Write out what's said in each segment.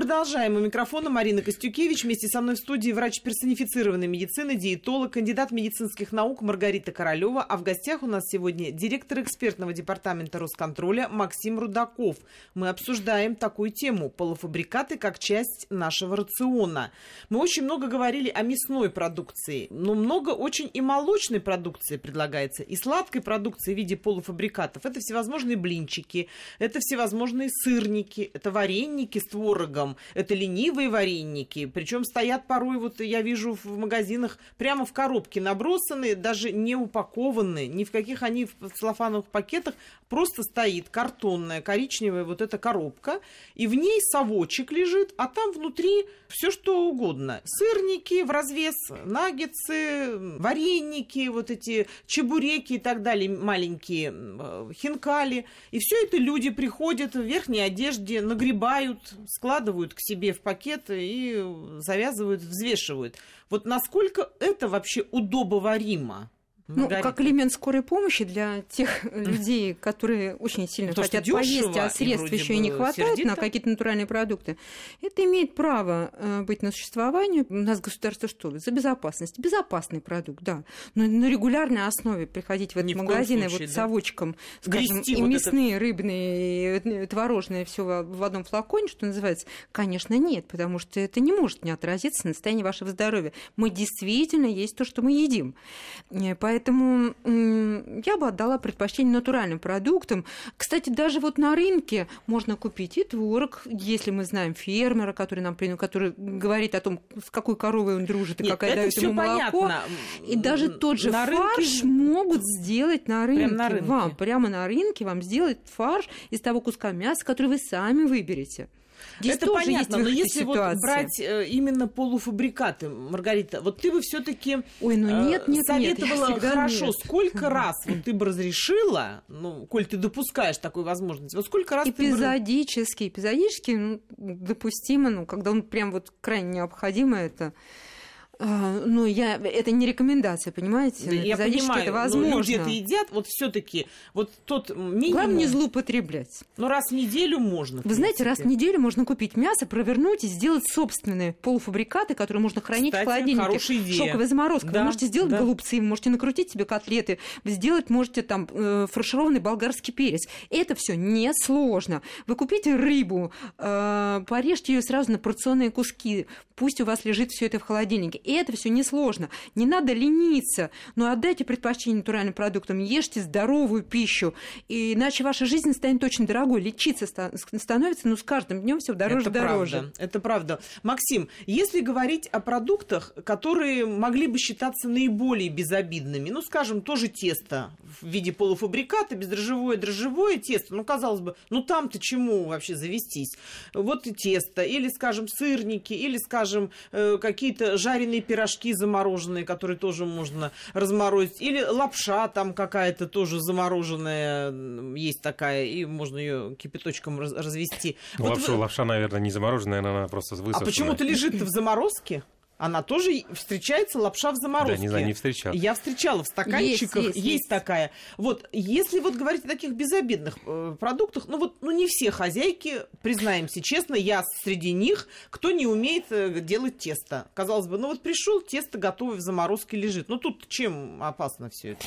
Продолжаем. У микрофона Марина Костюкевич. Вместе со мной в студии врач персонифицированной медицины, диетолог, кандидат медицинских наук Маргарита Королева. А в гостях у нас сегодня директор экспертного департамента Росконтроля Максим Рудаков. Мы обсуждаем такую тему – полуфабрикаты как часть нашего рациона. Мы очень много говорили о мясной продукции, но много очень и молочной продукции предлагается, и сладкой продукции в виде полуфабрикатов. Это всевозможные блинчики, это всевозможные сырники, это вареники с творогом, творогом. Это ленивые вареники. Причем стоят порой, вот я вижу в магазинах, прямо в коробке набросаны, даже не упакованные, ни в каких они в целлофановых пакетах. Просто стоит картонная коричневая вот эта коробка, и в ней совочек лежит, а там внутри все что угодно. Сырники в развес, наггетсы, вареники, вот эти чебуреки и так далее, маленькие, хинкали. И все это люди приходят в верхней одежде, нагребают, складывают складывают к себе в пакет и завязывают, взвешивают. Вот насколько это вообще удобоваримо? Ну, как элемент скорой помощи для тех людей, которые очень сильно То, хотят поесть, а средств еще и не хватает сердито. на какие-то натуральные продукты, это имеет право э, быть на существовании. У нас государство что? За безопасность. Безопасный продукт, да. Но на регулярной основе приходить в этот магазин вот да? совочком, скажем, Грести и вот мясные, это... рыбные, и творожные, все в одном флаконе, что называется, конечно, нет, потому что это не может не отразиться на состоянии вашего здоровья. Мы действительно есть то, что мы едим. Поэтому Поэтому я бы отдала предпочтение натуральным продуктам. Кстати, даже вот на рынке можно купить и творог, если мы знаем фермера, который нам который говорит о том, с какой коровой он дружит и Нет, какая дает ему молоко. Понятно. И даже тот же на фарш рынке... могут сделать на рынке. Прямо на рынке. Вам прямо на рынке вам сделать фарш из того куска мяса, который вы сами выберете. Здесь это понятно, но если ситуации. вот брать э, именно полуфабрикаты, Маргарита, вот ты бы все-таки Ой, ну нет, нет, советовала нет, хорошо, нет. сколько раз вот ты бы разрешила, ну, коль ты допускаешь такую возможность, вот сколько раз эпизодически, ты бы... эпизодически ну, допустимо, ну, когда он прям вот крайне необходимо это а, ну, я, это не рекомендация, понимаете? Да, я понимаю, это возможно. люди это едят, вот все таки вот тот минимум... Главное не злоупотреблять. Но раз в неделю можно. Вы знаете, раз в неделю можно купить мясо, провернуть и сделать собственные полуфабрикаты, которые можно хранить Кстати, в холодильнике. Шоковая заморозка. Да, вы можете сделать да. голубцы, вы можете накрутить себе котлеты, сделать можете там э, фаршированный болгарский перец. Это все несложно. Вы купите рыбу, э, порежьте ее сразу на порционные куски, пусть у вас лежит все это в холодильнике и это все несложно. Не надо лениться, но отдайте предпочтение натуральным продуктам, ешьте здоровую пищу, иначе ваша жизнь станет очень дорогой. Лечиться становится, ну, с каждым днем все дороже и дороже. Правда, это правда. Максим, если говорить о продуктах, которые могли бы считаться наиболее безобидными, ну, скажем, тоже тесто в виде полуфабриката, бездрожжевое, дрожжевое тесто, ну, казалось бы, ну, там-то чему вообще завестись? Вот и тесто, или, скажем, сырники, или, скажем, э, какие-то жареные пирожки замороженные, которые тоже можно разморозить, или лапша там какая-то тоже замороженная есть такая, и можно ее кипяточком развести. Лапшу, вот вы... Лапша, наверное, не замороженная, она просто высохшая. А почему-то лежит в заморозке? Она тоже встречается лапша в заморозке. Да, не знаю, не встречал. Я встречала в стаканчиках, есть, есть, есть. есть такая. Вот, если вот говорить о таких безобидных э, продуктах, ну вот, ну не все хозяйки, признаемся честно, я среди них, кто не умеет э, делать тесто. Казалось бы, ну вот пришел, тесто готовое в заморозке лежит. Ну тут чем опасно все это?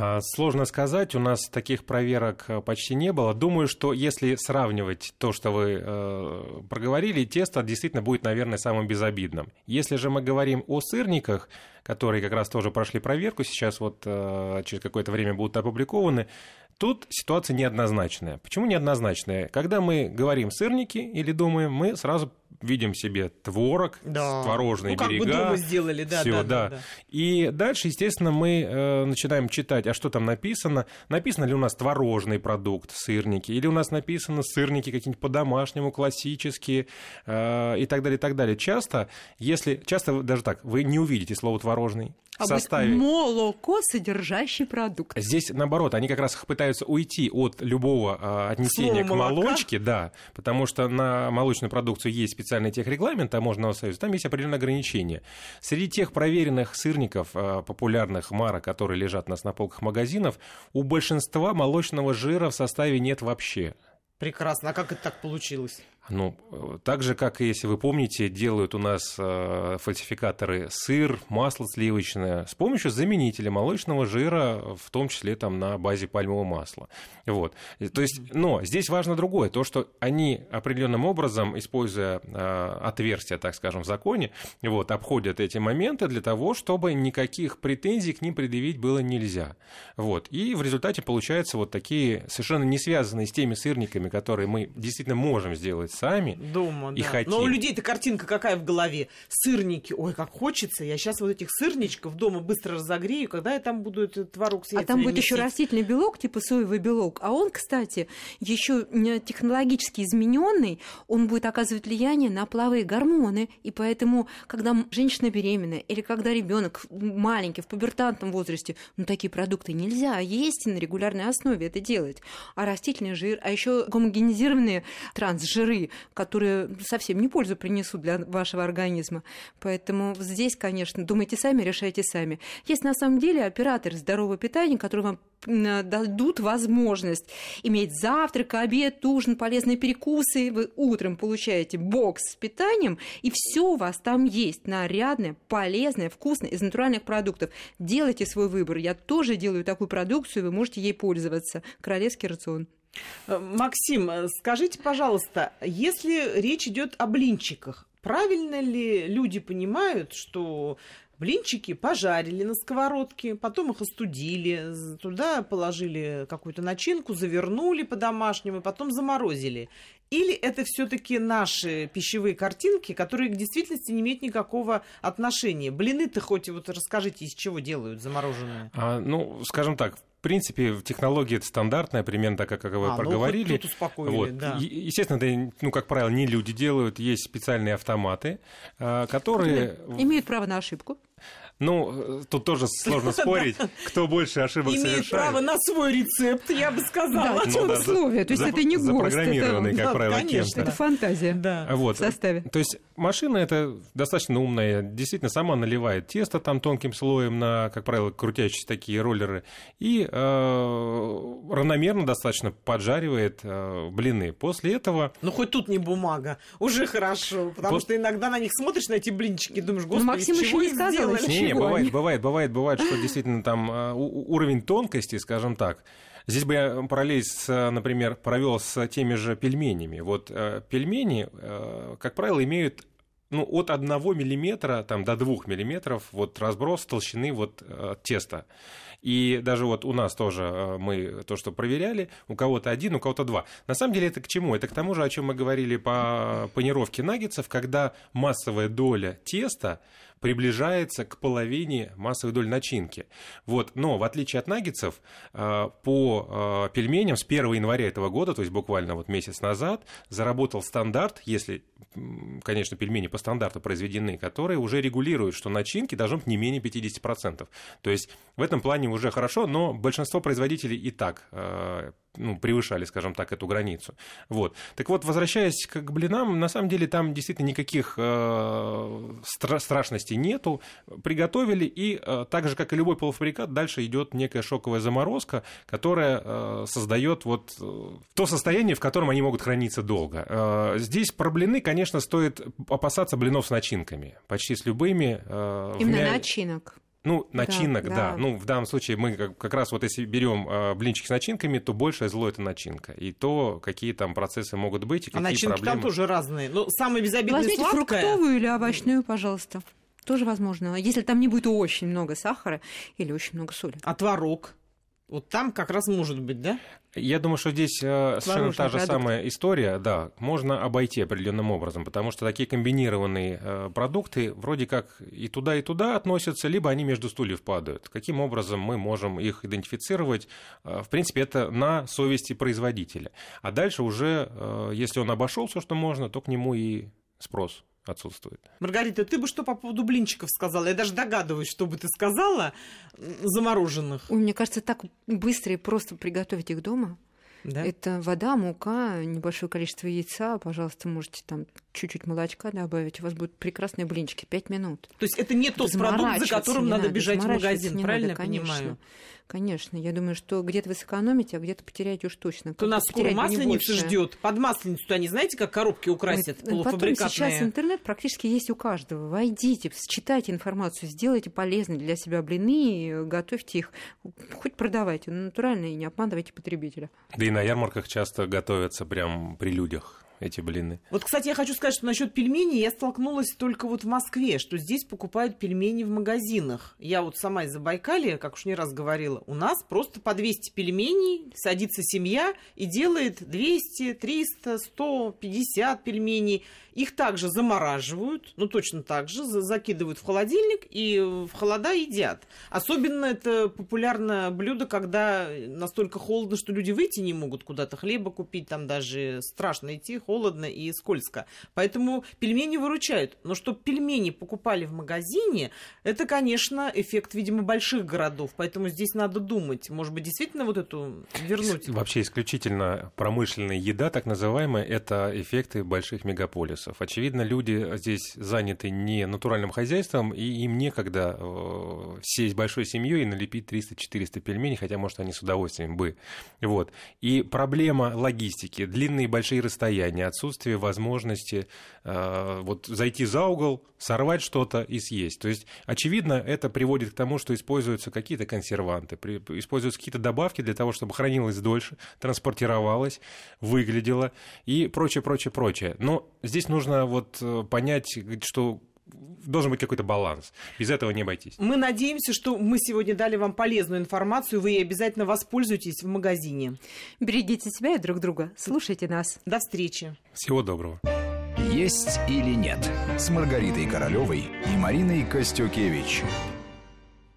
А, сложно сказать, у нас таких проверок э, почти не было. Думаю, что если сравнивать то, что вы э, проговорили, тесто действительно будет, наверное, самым безобидным. Если же мы говорим о сырниках, которые как раз тоже прошли проверку, сейчас вот э, через какое-то время будут опубликованы, Тут ситуация неоднозначная. Почему неоднозначная? Когда мы говорим сырники или думаем, мы сразу видим себе творог, да. творожные ну, как берега. Бы дома сделали, да, всё, да, да, да, да. И дальше, естественно, мы э, начинаем читать, а что там написано. Написано ли у нас творожный продукт, сырники, или у нас написано сырники какие-нибудь по-домашнему, классические э, и так далее, и так далее. Часто, если, часто даже так, вы не увидите слово творожный, а составе. Молоко содержащий продукт. Здесь наоборот, они как раз пытаются уйти от любого э, отнесения Слово к молочке, да, потому что на молочную продукцию есть специальный техрегламент таможенного союза, там есть определенные ограничения. Среди тех проверенных сырников, э, популярных марок, которые лежат у нас на полках магазинов, у большинства молочного жира в составе нет вообще. Прекрасно. А как это так получилось? Ну, так же, как и, если вы помните, делают у нас э, фальсификаторы сыр, масло сливочное с помощью заменителя молочного жира, в том числе там на базе пальмового масла. Вот. То есть, но здесь важно другое, то, что они определенным образом, используя э, отверстия, так скажем, в законе, вот, обходят эти моменты для того, чтобы никаких претензий к ним предъявить было нельзя. Вот. И в результате получаются вот такие совершенно не связанные с теми сырниками, которые мы действительно можем сделать сами Дома, и да. хотим. Но у людей-то картинка какая в голове? Сырники. Ой, как хочется. Я сейчас вот этих сырничков дома быстро разогрею, когда я там буду этот творог с А там будет еще растительный белок, типа соевый белок. А он, кстати, еще технологически измененный, он будет оказывать влияние на половые гормоны. И поэтому, когда женщина беременная или когда ребенок маленький, в пубертантном возрасте, ну такие продукты нельзя есть на регулярной основе это делать. А растительный жир, а еще гомогенизированные трансжиры, которые совсем не пользу принесут для вашего организма. Поэтому здесь, конечно, думайте сами, решайте сами. Есть на самом деле операторы здорового питания, которые вам дадут возможность иметь завтрак, обед, ужин, полезные перекусы. Вы утром получаете бокс с питанием, и все у вас там есть. Нарядное, полезное, вкусное, из натуральных продуктов. Делайте свой выбор. Я тоже делаю такую продукцию, вы можете ей пользоваться. Королевский рацион. Э, Максим, э, скажите, пожалуйста, если речь идет о блинчиках, правильно ли люди понимают, что блинчики пожарили на сковородке, потом их остудили, туда положили какую-то начинку, завернули по-домашнему, потом заморозили? Или это все-таки наши пищевые картинки, которые к действительности не имеют никакого отношения? Блины-то хоть вот расскажите, из чего делают замороженные? А, ну, скажем так, принципе, технология это стандартная, примерно так, как вы а, проговорили. Ну, тут успокоили, вот. да. Естественно, это, ну, как правило, не люди делают, есть специальные автоматы, а, которые... Имеют право на ошибку. Ну, тут тоже сложно спорить, кто больше ошибок Имеет совершает. право на свой рецепт, я бы сказала. Да, ну, да, условия, то есть это не гость. Запрограммированный, как да, правило, кем-то. Это фантазия да. вот. в составе. То есть машина это достаточно умная, действительно сама наливает тесто там тонким слоем на, как правило, крутящиеся такие роллеры, и э, равномерно достаточно поджаривает э, блины. После этого... Ну, хоть тут не бумага, уже хорошо, потому вот... что иногда на них смотришь, на эти блинчики, думаешь, господи, ну, Максим чего их сделали? Не, бывает, бывает, бывает, бывает, что действительно там а, уровень тонкости, скажем так, Здесь бы я параллель, с, например, провел с теми же пельменями. Вот э, пельмени, э, как правило, имеют ну, от 1 миллиметра там, до 2 миллиметров вот, разброс толщины вот, э, теста. И даже вот у нас тоже мы то, что проверяли, у кого-то один, у кого-то два. На самом деле это к чему? Это к тому же, о чем мы говорили по панировке наггетсов, когда массовая доля теста приближается к половине массовой доли начинки. Вот. Но в отличие от наггетсов, а, по а, пельменям с 1 января этого года, то есть буквально вот месяц назад, заработал стандарт, если, конечно, пельмени по стандарту произведены, которые уже регулируют, что начинки должны быть не менее 50%. То есть в этом плане уже хорошо, но большинство производителей и так а, ну, превышали, скажем так, эту границу. Вот. Так вот, возвращаясь к блинам, на самом деле там действительно никаких э, стра- страшностей нету. Приготовили, и э, так же, как и любой полуфабрикат, дальше идет некая шоковая заморозка, которая э, создает вот э, то состояние, в котором они могут храниться долго. Э, здесь про блины, конечно, стоит опасаться блинов с начинками. Почти с любыми. Э, Именно мя... начинок. Ну, начинок, да, да. да. Ну, в данном случае мы как, как раз вот если берем э, блинчик с начинками, то большее зло это начинка. И то, какие там процессы могут быть, и а какие начинки проблемы. там тоже разные. Ну, самое безобидное Возьмите сладкое... фруктовую или овощную, пожалуйста. Тоже возможно. Если там не будет очень много сахара или очень много соли. А творог? Вот там как раз может быть, да? Я думаю, что здесь э, совершенно та же продукт. самая история, да, можно обойти определенным образом, потому что такие комбинированные э, продукты вроде как и туда, и туда относятся, либо они между стульев падают. Каким образом мы можем их идентифицировать? Э, в принципе, это на совести производителя. А дальше уже, если он обошел все, что можно, то к нему и спрос отсутствует. Маргарита, ты бы что по поводу блинчиков сказала? Я даже догадываюсь, что бы ты сказала замороженных. Ой, мне кажется, так быстро и просто приготовить их дома. Да? Это вода, мука, небольшое количество яйца, пожалуйста, можете там чуть-чуть молочка добавить, у вас будут прекрасные блинчики, пять минут. То есть это не тот продукт, за которым надо, надо бежать в магазин, правильно надо, конечно. понимаю? Конечно, я думаю, что где-то вы сэкономите, а где-то потеряете уж точно. То нас скоро масленица ждет. Под масленицу они знаете, как коробки украсят Ой, Потом сейчас интернет практически есть у каждого. Войдите, читайте информацию, сделайте полезные для себя блины, готовьте их, хоть продавайте, но натурально и не обманывайте потребителя. Да и на ярмарках часто готовятся прям при людях эти блины. Вот, кстати, я хочу сказать, что насчет пельменей я столкнулась только вот в Москве, что здесь покупают пельмени в магазинах. Я вот сама из Забайкалья, как уж не раз говорила, у нас просто по 200 пельменей садится семья и делает 200, 300, 150 пельменей. Их также замораживают, ну точно так же, закидывают в холодильник и в холода едят. Особенно это популярное блюдо, когда настолько холодно, что люди выйти не могут куда-то хлеба купить, там даже страшно идти, холодно и скользко. Поэтому пельмени выручают. Но чтобы пельмени покупали в магазине, это, конечно, эффект, видимо, больших городов. Поэтому здесь надо думать. Может быть, действительно вот эту вернуть? Вообще исключительно промышленная еда, так называемая, это эффекты больших мегаполисов. Очевидно, люди здесь заняты не натуральным хозяйством, и им некогда э, сесть большой семьей и налепить 300-400 пельменей, хотя, может, они с удовольствием бы. Вот. И проблема логистики, длинные большие расстояния, не отсутствие возможности э, вот зайти за угол, сорвать что-то и съесть. То есть, очевидно, это приводит к тому, что используются какие-то консерванты, при, используются какие-то добавки для того, чтобы хранилось дольше, транспортировалось, выглядело и прочее, прочее, прочее. Но здесь нужно вот э, понять, что должен быть какой-то баланс. Без этого не обойтись. Мы надеемся, что мы сегодня дали вам полезную информацию. Вы ей обязательно воспользуетесь в магазине. Берегите себя и друг друга. Слушайте нас. До встречи. Всего доброго. Есть или нет с Маргаритой Королевой и Мариной Костюкевич.